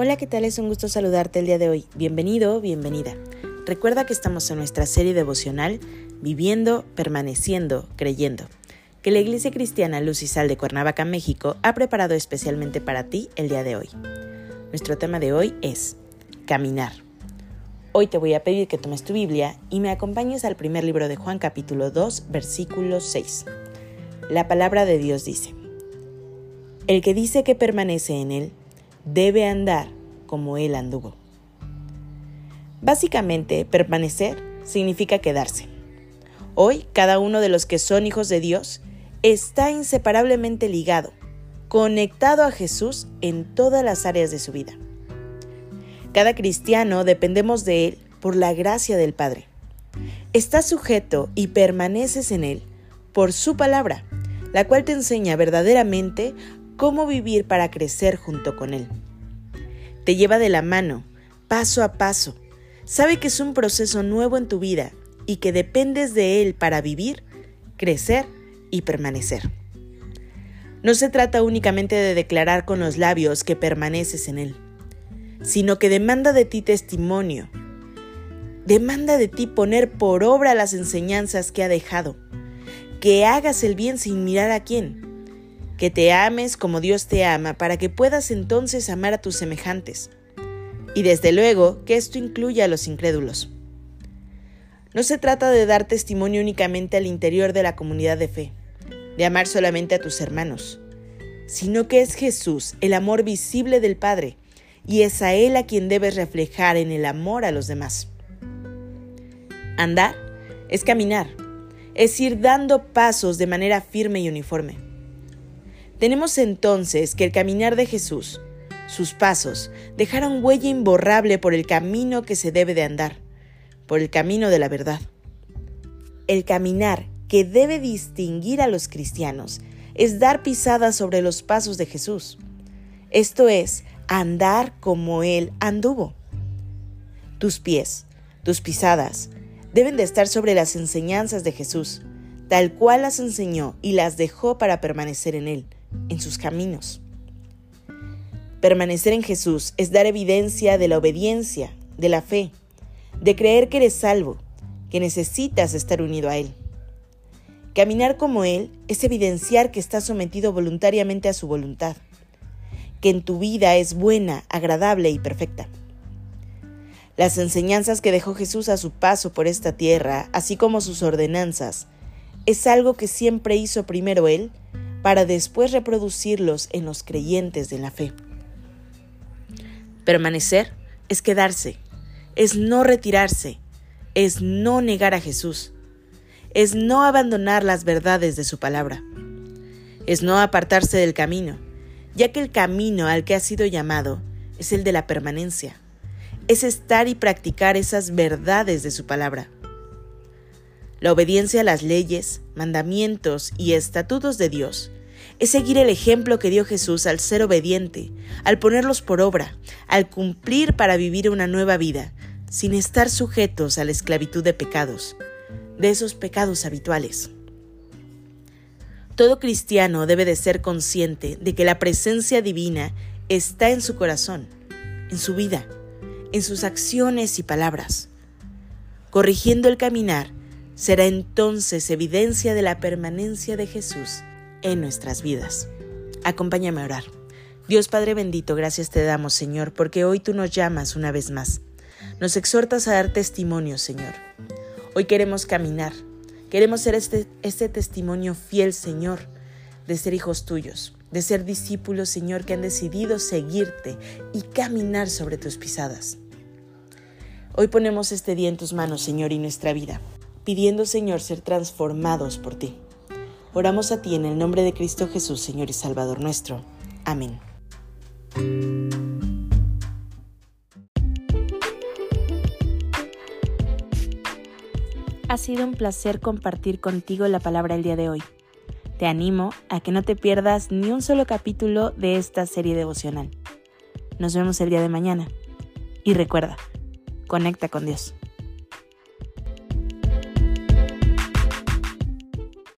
Hola, ¿qué tal? Es un gusto saludarte el día de hoy. Bienvenido, bienvenida. Recuerda que estamos en nuestra serie devocional Viviendo, Permaneciendo, Creyendo, que la Iglesia Cristiana Luz y Sal de Cuernavaca, México, ha preparado especialmente para ti el día de hoy. Nuestro tema de hoy es Caminar. Hoy te voy a pedir que tomes tu Biblia y me acompañes al primer libro de Juan capítulo 2, versículo 6. La palabra de Dios dice, El que dice que permanece en él, debe andar como Él anduvo. Básicamente, permanecer significa quedarse. Hoy, cada uno de los que son hijos de Dios está inseparablemente ligado, conectado a Jesús en todas las áreas de su vida. Cada cristiano dependemos de Él por la gracia del Padre. Estás sujeto y permaneces en Él por su palabra, la cual te enseña verdaderamente cómo vivir para crecer junto con Él. Te lleva de la mano, paso a paso. Sabe que es un proceso nuevo en tu vida y que dependes de Él para vivir, crecer y permanecer. No se trata únicamente de declarar con los labios que permaneces en Él, sino que demanda de ti testimonio. Demanda de ti poner por obra las enseñanzas que ha dejado, que hagas el bien sin mirar a quién, que te ames como Dios te ama para que puedas entonces amar a tus semejantes. Y desde luego que esto incluye a los incrédulos. No se trata de dar testimonio únicamente al interior de la comunidad de fe, de amar solamente a tus hermanos, sino que es Jesús, el amor visible del Padre, y es a Él a quien debes reflejar en el amor a los demás. Andar es caminar, es ir dando pasos de manera firme y uniforme. Tenemos entonces que el caminar de Jesús, sus pasos, dejaron huella imborrable por el camino que se debe de andar, por el camino de la verdad. El caminar que debe distinguir a los cristianos es dar pisadas sobre los pasos de Jesús. Esto es, andar como Él anduvo. Tus pies, tus pisadas, deben de estar sobre las enseñanzas de Jesús, tal cual las enseñó y las dejó para permanecer en Él en sus caminos. Permanecer en Jesús es dar evidencia de la obediencia, de la fe, de creer que eres salvo, que necesitas estar unido a Él. Caminar como Él es evidenciar que estás sometido voluntariamente a su voluntad, que en tu vida es buena, agradable y perfecta. Las enseñanzas que dejó Jesús a su paso por esta tierra, así como sus ordenanzas, es algo que siempre hizo primero Él para después reproducirlos en los creyentes de la fe. Permanecer es quedarse, es no retirarse, es no negar a Jesús, es no abandonar las verdades de su palabra, es no apartarse del camino, ya que el camino al que ha sido llamado es el de la permanencia, es estar y practicar esas verdades de su palabra. La obediencia a las leyes, mandamientos y estatutos de Dios es seguir el ejemplo que dio Jesús al ser obediente, al ponerlos por obra, al cumplir para vivir una nueva vida, sin estar sujetos a la esclavitud de pecados, de esos pecados habituales. Todo cristiano debe de ser consciente de que la presencia divina está en su corazón, en su vida, en sus acciones y palabras. Corrigiendo el caminar, será entonces evidencia de la permanencia de Jesús en nuestras vidas. Acompáñame a orar. Dios Padre bendito, gracias te damos, Señor, porque hoy tú nos llamas una vez más. Nos exhortas a dar testimonio, Señor. Hoy queremos caminar. Queremos ser este, este testimonio fiel, Señor, de ser hijos tuyos, de ser discípulos, Señor, que han decidido seguirte y caminar sobre tus pisadas. Hoy ponemos este día en tus manos, Señor, y nuestra vida pidiendo Señor ser transformados por ti. Oramos a ti en el nombre de Cristo Jesús, Señor y Salvador nuestro. Amén. Ha sido un placer compartir contigo la palabra el día de hoy. Te animo a que no te pierdas ni un solo capítulo de esta serie devocional. Nos vemos el día de mañana. Y recuerda, conecta con Dios.